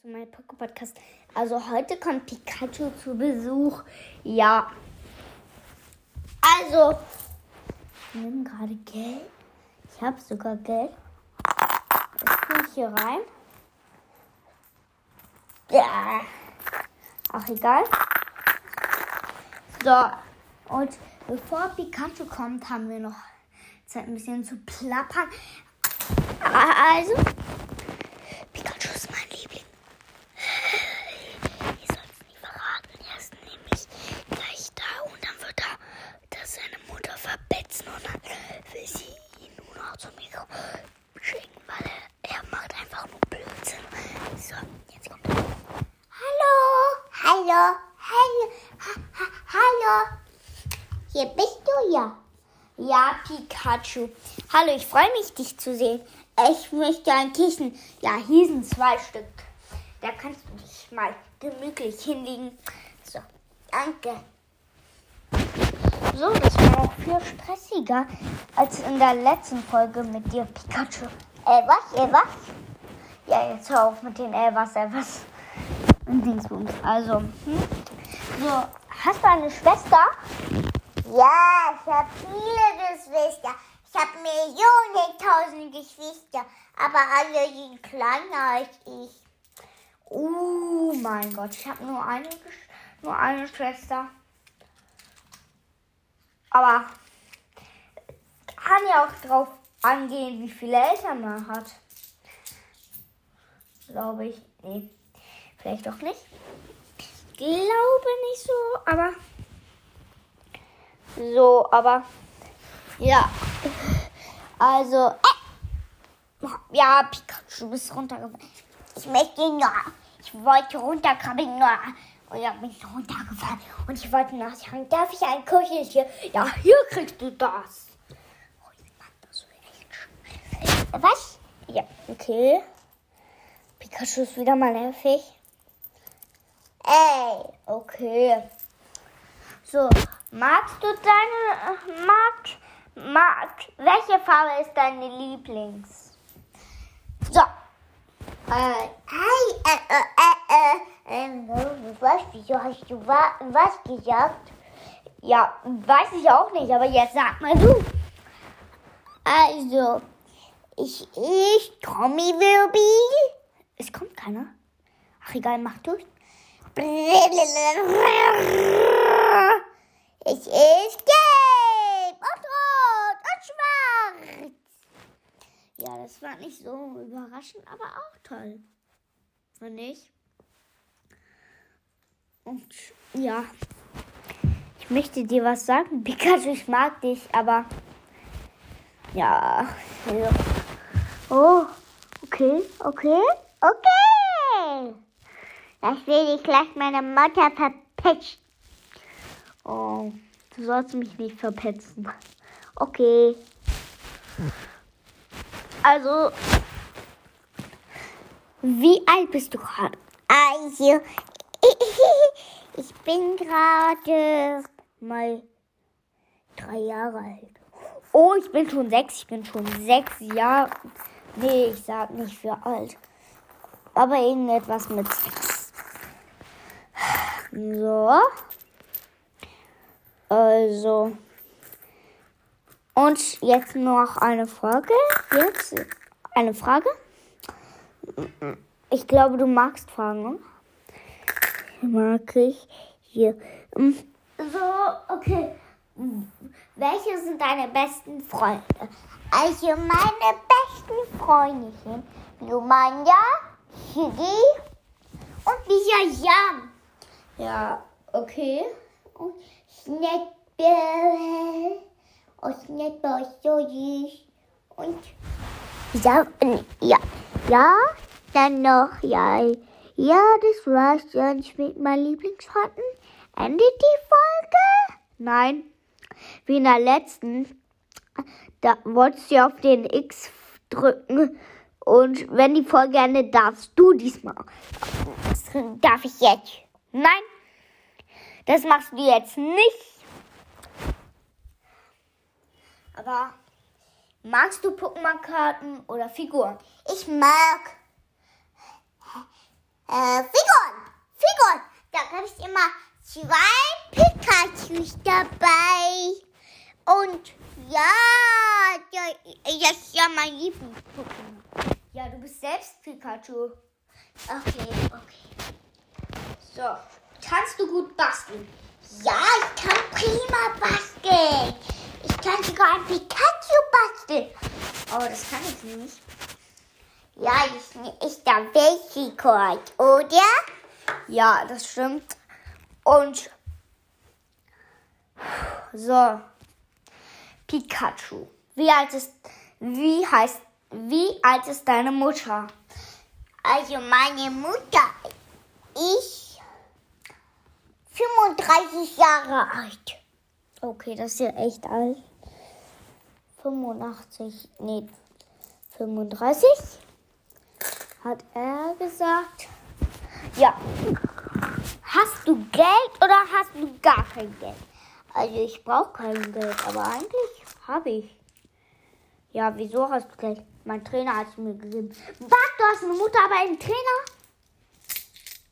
zu meinem Poké-Podcast. Also heute kommt Pikachu zu Besuch. Ja. Also, ich nehme gerade Geld. Ich habe sogar Geld. Jetzt tue ich hier rein. Ja. Ach, egal. So, und bevor Pikachu kommt, haben wir noch Zeit ein bisschen zu plappern. Also, Pikachu ist mein Liebling. Ihr sollt es nicht verraten. Er ist nämlich gleich da und dann wird er das seine Mutter verpetzen und dann will sie ihn nur noch zu mir schicken, weil er, er macht einfach nur Blödsinn. So, jetzt kommt er. Hallo, hallo, hallo, ha, ha, hallo. Hier bist du ja. Ja, Pikachu. Hallo, ich freue mich, dich zu sehen. Ich möchte ein Kissen. Ja, hier sind zwei Stück. Da kannst du dich mal gemütlich hinlegen. So, danke. So, das war auch viel stressiger als in der letzten Folge mit dir, Pikachu. Äh, was? Äh, was? Ja, jetzt hör auf mit den äh, was, äh, was. Und Dingsbums. Also, hm? So, hast du eine Schwester? Ja, ich habe viele Geschwister. Ich habe Millionen, tausend Geschwister. Aber alle sind kleiner als ich. Oh mein Gott, ich habe nur eine, nur eine Schwester. Aber kann ja auch drauf angehen, wie viele Eltern man hat. Glaube ich. Nee, vielleicht doch nicht. Glaube nicht so, aber so, aber ja. Also, äh, ja, Pikachu, du bist runtergefallen. Ich möchte nur, ich wollte runterkrabbeln, nur, und ich bin runtergefallen. Und ich wollte nachschauen, darf ich ein Kuscheltier? Ja, hier kriegst du das. Oh, ich mag das so echt. Was? Ja, okay. Pikachu ist wieder mal nervig. Ey, Okay. So, magst du deine, äh, mag, mag, welche Farbe ist deine Lieblings? So, äh, äh, äh, äh, äh, ähm, was, wieso hast du wa was gesagt? ja, weiß ich auch nicht, aber jetzt sag mal du. Also, ich, ich, Tommy Wilby. Es kommt keiner. Ach, egal, mach Es ist gelb und rot und schwarz. Ja, das war nicht so überraschend, aber auch toll. Fand ich. Und ja, ich möchte dir was sagen. Pikachu, ich mag dich, aber ja. ja. Oh, okay, okay. Okay. Das will ich gleich meiner Mutter verpetschen. Oh, du sollst mich nicht verpetzen. Okay. Also, wie alt bist du gerade? Also, ich bin gerade Mal drei Jahre alt. Oh, ich bin schon sechs. Ich bin schon sechs Jahre. Nee, ich sag nicht für alt. Aber irgendetwas mit sechs. So. Also. Und jetzt noch eine Frage. Jetzt eine Frage. Ich glaube, du magst Fragen. ne? Mag ich hier. Mm, So, okay. Welche sind deine besten Freunde? also meine besten Freundinnen. Lumanja, Shigi und Lisa Jan. Ja, okay. Und Schnettbär. Und Schnettbär ist so süß. Und ja, ja, ja, dann noch, ja, ja, das war's dann mit meinen Lieblingsfreunden. Endet die Folge? Nein. Wie in der letzten. Da wolltest du auf den X drücken. Und wenn die Folge endet, darfst du diesmal. Das darf ich jetzt. Nein. Das machst du jetzt nicht. Aber magst du Pokémon-Karten oder Figuren? Ich mag. Äh, Figon. Figon. Da habe ich immer zwei Pikachus dabei. Und ja, das ist ja mein Lieblings-Pokémon. Ja, du bist selbst Pikachu. Okay, okay. So, kannst du gut basteln? Ja, ich kann prima basteln. Ich kann sogar ein Pikachu basteln. Aber das kann ich nicht. Ja, ich ist der Weltrekord, oder? Ja, das stimmt. Und so, Pikachu. Wie alt ist, wie heißt, wie alt ist deine Mutter? Also meine Mutter ist 35 Jahre alt. Okay, das ist ja echt alt. 85, nee, 35 hat er gesagt. Ja. Hast du Geld oder hast du gar kein Geld? Also ich brauche kein Geld, aber eigentlich habe ich. Ja, wieso hast du Geld? Mein Trainer hat es mir gegeben. Was? Du hast eine Mutter, aber einen Trainer?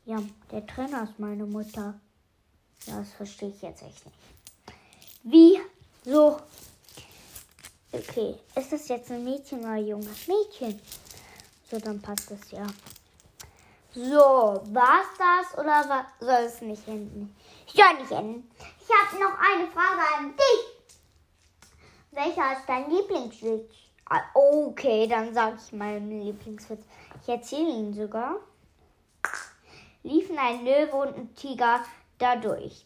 Ja, der Trainer ist meine Mutter. Das verstehe ich jetzt echt nicht. Wie? So. Okay, ist das jetzt ein Mädchen oder ein junges Mädchen? So, dann passt das ja. So, war's das oder was soll es nicht enden? Ich soll nicht enden. Ich habe noch eine Frage an dich. Welcher ist dein Lieblingswitz? Ah, Okay, dann sage ich meinen Lieblingswitz. Ich erzähle ihn sogar. Liefen ein Löwe und ein Tiger dadurch.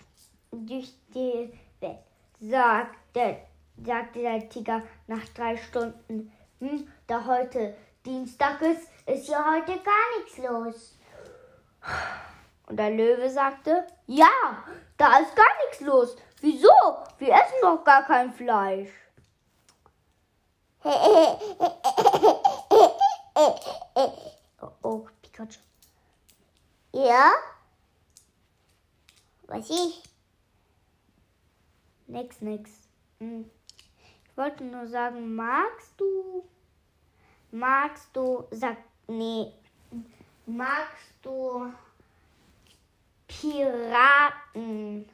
Durch die Welt. Sagte, sagte der Tiger nach drei Stunden. Hm, da heute Dienstag ist, ist ja heute gar nichts los. Und der Löwe sagte, ja, da ist gar nichts los. Wieso? Wir essen doch gar kein Fleisch. Oh, oh Pikachu. Ja? Was ich? Nix, nix. Hm. Ich wollte nur sagen, magst du, magst du, sag, nee, magst du Piraten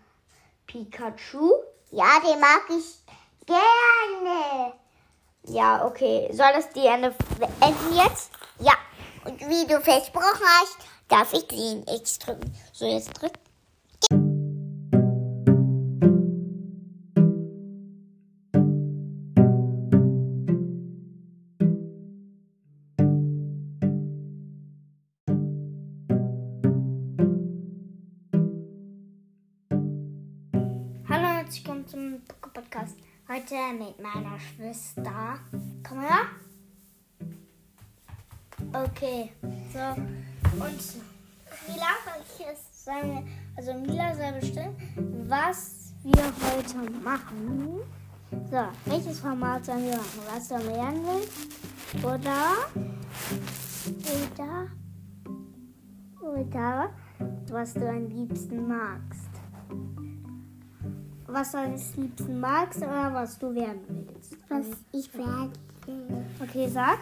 Pikachu? Ja, den mag ich gerne. Ja, okay. Soll das die Ende enden jetzt? Ja, und wie du versprochen hast, darf ich den X drücken. So, jetzt drück. Heute mit meiner Schwester. Komm her. Okay, so. Und Mila, jetzt sagen, also Mila soll bestimmen, was wir heute machen. So, welches Format sollen wir machen? Was du lernen willst? Oder, oder, oder, was du am liebsten magst? Was du am liebsten magst oder was du werden willst. Was ich werde. Okay, sag.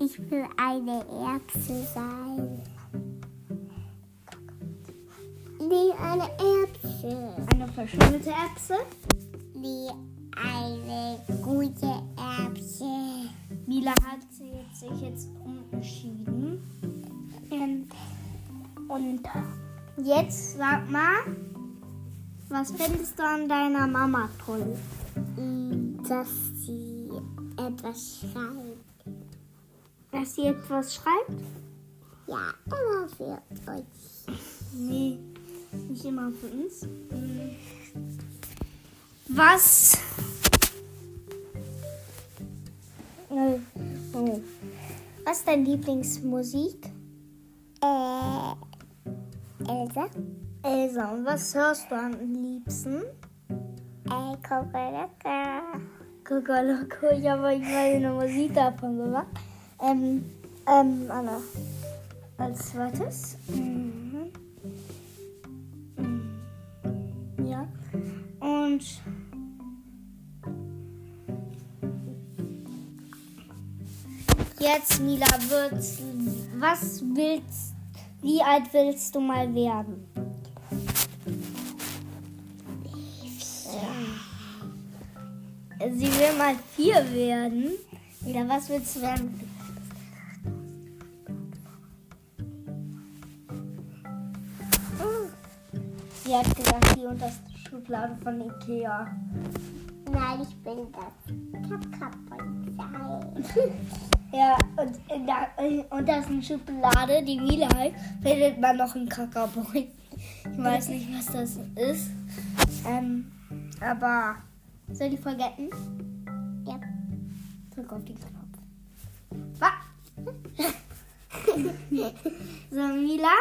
Ich will eine Erbse sein. Nee, eine Erbse. Eine verschimmelte Erbse. Nee, eine gute Erbse. Mila hat sich jetzt umentschieden. Ähm, und jetzt sag mal, was findest du an deiner Mama toll? Dass sie etwas schreibt. Dass sie etwas schreibt? Ja, immer für uns. Nee, nicht immer für uns. Was? Was ist deine Lieblingsmusik? Äh, Elsa? Elsa, und was hörst du am liebsten? Äh, Kokolaka. Kokoloko, ich habe euch mal eine Musik davon gemacht. Ähm, ähm, Anna. Als zweites. Mhm. Mhm. Ja. Und. Jetzt, Mila, wird's, was willst Wie alt willst du mal werden? Sie will mal vier werden. Oder was willst du werden? Sie hat gesagt, die unterste Schublade von Ikea. Nein, ich bin das Kakapolizei. Ja, und in der untersten Schublade, die Mila hat, findet man noch einen Kakaoboy. Ich weiß nicht, was das ist. Ähm, aber soll ich vergessen? Ja. Drück auf den Knopf. Was? so, Mila?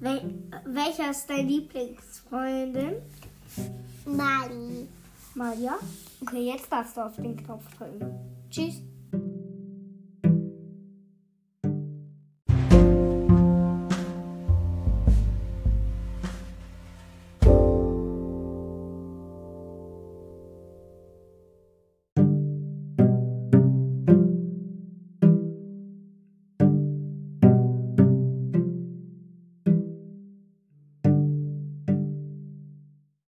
Wel welcher ist deine Lieblingsfreundin? Mali. Malia? Okay, jetzt darfst du auf den Knopf drücken. Tschüss.